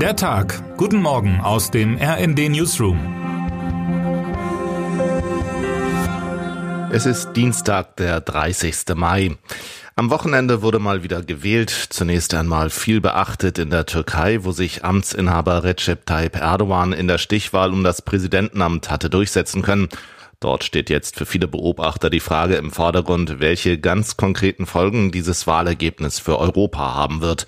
Der Tag. Guten Morgen aus dem RND Newsroom. Es ist Dienstag, der 30. Mai. Am Wochenende wurde mal wieder gewählt, zunächst einmal viel beachtet in der Türkei, wo sich Amtsinhaber Recep Tayyip Erdogan in der Stichwahl um das Präsidentenamt hatte durchsetzen können. Dort steht jetzt für viele Beobachter die Frage im Vordergrund, welche ganz konkreten Folgen dieses Wahlergebnis für Europa haben wird.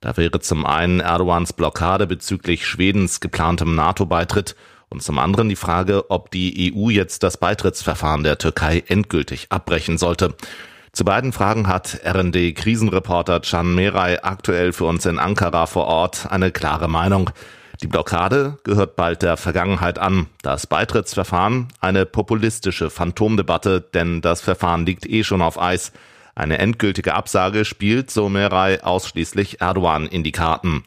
Da wäre zum einen Erdogans Blockade bezüglich Schwedens geplantem NATO-Beitritt und zum anderen die Frage, ob die EU jetzt das Beitrittsverfahren der Türkei endgültig abbrechen sollte. Zu beiden Fragen hat RND-Krisenreporter Can Meray aktuell für uns in Ankara vor Ort eine klare Meinung. Die Blockade gehört bald der Vergangenheit an. Das Beitrittsverfahren eine populistische Phantomdebatte, denn das Verfahren liegt eh schon auf Eis. Eine endgültige Absage spielt, so Meray, ausschließlich Erdogan in die Karten.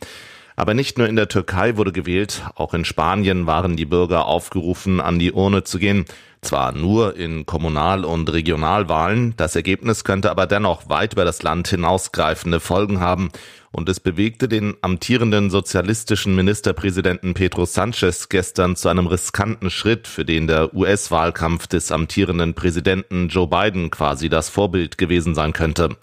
Aber nicht nur in der Türkei wurde gewählt, auch in Spanien waren die Bürger aufgerufen, an die Urne zu gehen. Zwar nur in Kommunal- und Regionalwahlen, das Ergebnis könnte aber dennoch weit über das Land hinausgreifende Folgen haben und es bewegte den amtierenden sozialistischen Ministerpräsidenten Pedro Sanchez gestern zu einem riskanten Schritt, für den der US-Wahlkampf des amtierenden Präsidenten Joe Biden quasi das Vorbild gewesen sein könnte.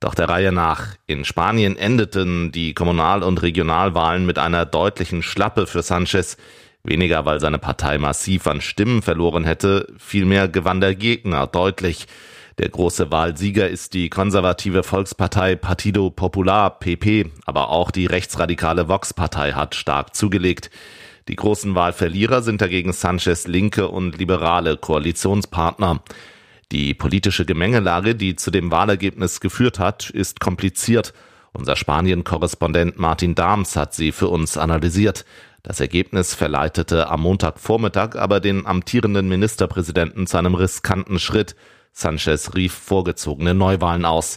Doch der Reihe nach. In Spanien endeten die Kommunal- und Regionalwahlen mit einer deutlichen Schlappe für Sanchez. Weniger, weil seine Partei massiv an Stimmen verloren hätte, vielmehr gewann der Gegner deutlich. Der große Wahlsieger ist die konservative Volkspartei Partido Popular PP, aber auch die rechtsradikale Vox-Partei hat stark zugelegt. Die großen Wahlverlierer sind dagegen Sanchez linke und liberale Koalitionspartner. Die politische Gemengelage, die zu dem Wahlergebnis geführt hat, ist kompliziert. Unser Spanien-Korrespondent Martin Dahms hat sie für uns analysiert. Das Ergebnis verleitete am Montagvormittag aber den amtierenden Ministerpräsidenten zu einem riskanten Schritt. Sanchez rief vorgezogene Neuwahlen aus.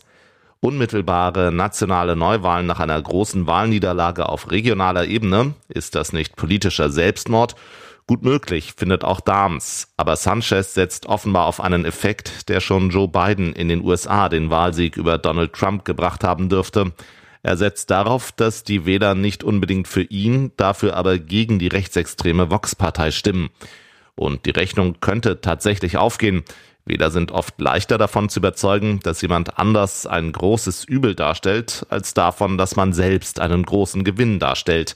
Unmittelbare nationale Neuwahlen nach einer großen Wahlniederlage auf regionaler Ebene, ist das nicht politischer Selbstmord? Gut möglich, findet auch Dahms. Aber Sanchez setzt offenbar auf einen Effekt, der schon Joe Biden in den USA den Wahlsieg über Donald Trump gebracht haben dürfte. Er setzt darauf, dass die Wähler nicht unbedingt für ihn, dafür aber gegen die rechtsextreme Vox-Partei stimmen. Und die Rechnung könnte tatsächlich aufgehen. Wähler sind oft leichter davon zu überzeugen, dass jemand anders ein großes Übel darstellt, als davon, dass man selbst einen großen Gewinn darstellt.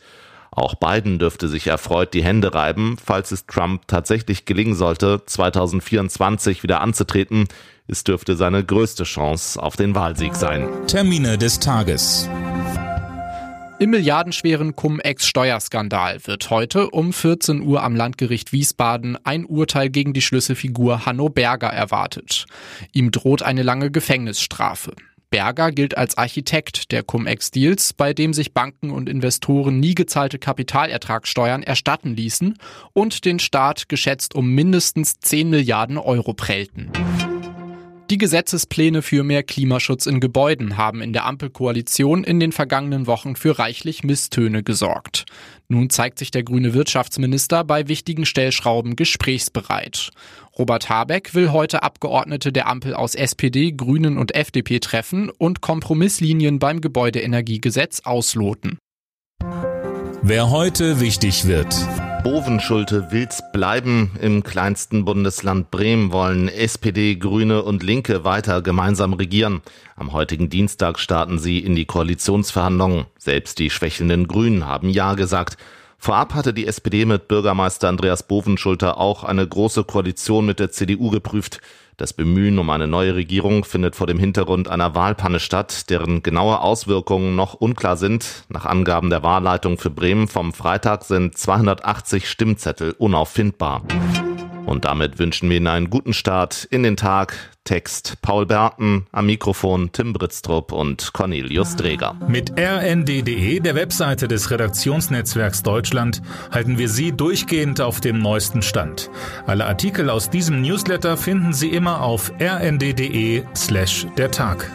Auch Biden dürfte sich erfreut die Hände reiben, falls es Trump tatsächlich gelingen sollte, 2024 wieder anzutreten, es dürfte seine größte Chance auf den Wahlsieg sein. Termine des Tages. Im milliardenschweren Cum-Ex-Steuerskandal wird heute um 14 Uhr am Landgericht Wiesbaden ein Urteil gegen die Schlüsselfigur Hanno Berger erwartet. Ihm droht eine lange Gefängnisstrafe. Berger gilt als Architekt der Cum-Ex-Deals, bei dem sich Banken und Investoren nie gezahlte Kapitalertragssteuern erstatten ließen und den Staat geschätzt um mindestens 10 Milliarden Euro prellten. Die Gesetzespläne für mehr Klimaschutz in Gebäuden haben in der Ampelkoalition in den vergangenen Wochen für reichlich Misstöne gesorgt. Nun zeigt sich der grüne Wirtschaftsminister bei wichtigen Stellschrauben gesprächsbereit. Robert Habeck will heute Abgeordnete der Ampel aus SPD, Grünen und FDP treffen und Kompromisslinien beim Gebäudeenergiegesetz ausloten. Wer heute wichtig wird. Bovenschulte will's bleiben. Im kleinsten Bundesland Bremen wollen SPD, Grüne und Linke weiter gemeinsam regieren. Am heutigen Dienstag starten sie in die Koalitionsverhandlungen. Selbst die schwächelnden Grünen haben Ja gesagt. Vorab hatte die SPD mit Bürgermeister Andreas Bovenschulter auch eine große Koalition mit der CDU geprüft. Das Bemühen um eine neue Regierung findet vor dem Hintergrund einer Wahlpanne statt, deren genaue Auswirkungen noch unklar sind. Nach Angaben der Wahlleitung für Bremen vom Freitag sind 280 Stimmzettel unauffindbar. Und damit wünschen wir Ihnen einen guten Start in den Tag. Text Paul Berten, am Mikrofon Tim Britztrup und Cornelius Dreger. Mit rnd.de, der Webseite des Redaktionsnetzwerks Deutschland, halten wir Sie durchgehend auf dem neuesten Stand. Alle Artikel aus diesem Newsletter finden Sie immer auf rnd.de slash der Tag.